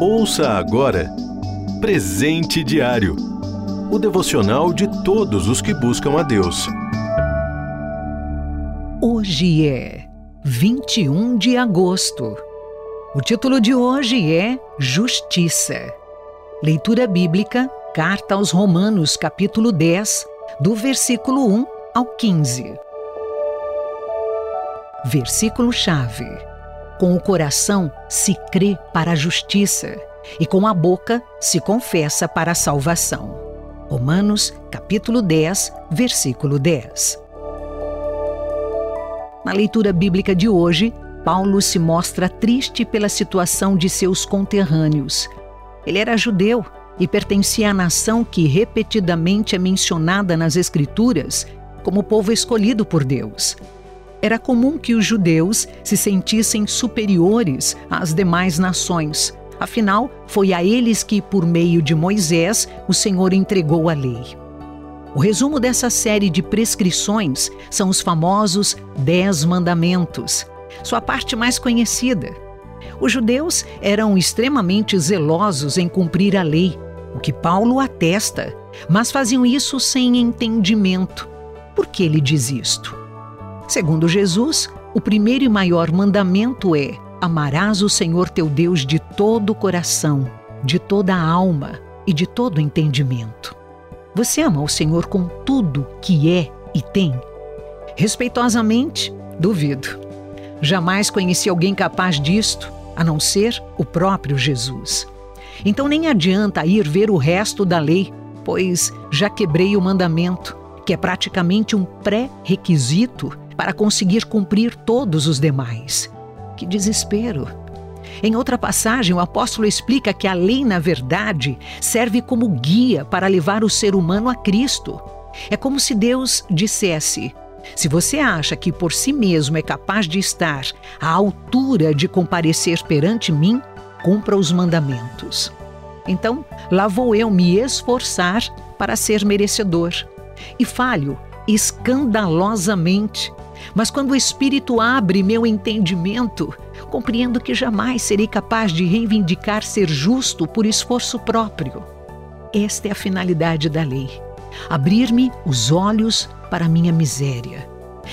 Ouça agora Presente Diário o devocional de todos os que buscam a Deus. Hoje é 21 de agosto. O título de hoje é Justiça. Leitura bíblica, Carta aos Romanos, capítulo 10, do versículo 1 ao 15. Versículo-chave: Com o coração se crê para a justiça, e com a boca se confessa para a salvação. Romanos, capítulo 10, versículo 10. Na leitura bíblica de hoje, Paulo se mostra triste pela situação de seus conterrâneos. Ele era judeu e pertencia à nação que repetidamente é mencionada nas Escrituras como povo escolhido por Deus. Era comum que os judeus se sentissem superiores às demais nações. Afinal, foi a eles que, por meio de Moisés, o Senhor entregou a lei. O resumo dessa série de prescrições são os famosos Dez Mandamentos, sua parte mais conhecida. Os judeus eram extremamente zelosos em cumprir a lei, o que Paulo atesta, mas faziam isso sem entendimento. Por que ele diz isto? Segundo Jesus, o primeiro e maior mandamento é: amarás o Senhor teu Deus de todo o coração, de toda a alma e de todo entendimento. Você ama o Senhor com tudo que é e tem? Respeitosamente, duvido. Jamais conheci alguém capaz disto, a não ser o próprio Jesus. Então nem adianta ir ver o resto da lei, pois já quebrei o mandamento, que é praticamente um pré-requisito para conseguir cumprir todos os demais. Que desespero! Em outra passagem, o apóstolo explica que a lei, na verdade, serve como guia para levar o ser humano a Cristo. É como se Deus dissesse: se você acha que por si mesmo é capaz de estar à altura de comparecer perante mim, cumpra os mandamentos. Então, lá vou eu me esforçar para ser merecedor. E falho escandalosamente. Mas quando o Espírito abre meu entendimento, compreendo que jamais serei capaz de reivindicar ser justo por esforço próprio. Esta é a finalidade da lei: abrir-me os olhos para a minha miséria.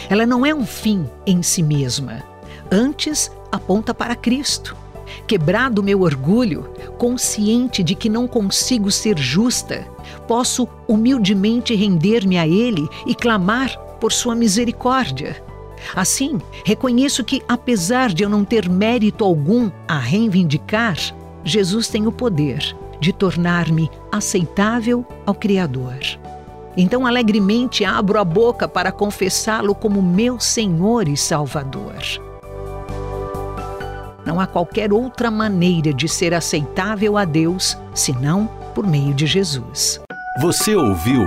Ela não é um fim em si mesma, antes aponta para Cristo. Quebrado meu orgulho, consciente de que não consigo ser justa, posso humildemente render-me a Ele e clamar por Sua misericórdia. Assim, reconheço que, apesar de eu não ter mérito algum a reivindicar, Jesus tem o poder de tornar-me aceitável ao Criador. Então, alegremente abro a boca para confessá-lo como meu Senhor e Salvador. Não há qualquer outra maneira de ser aceitável a Deus senão por meio de Jesus. Você ouviu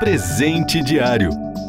Presente Diário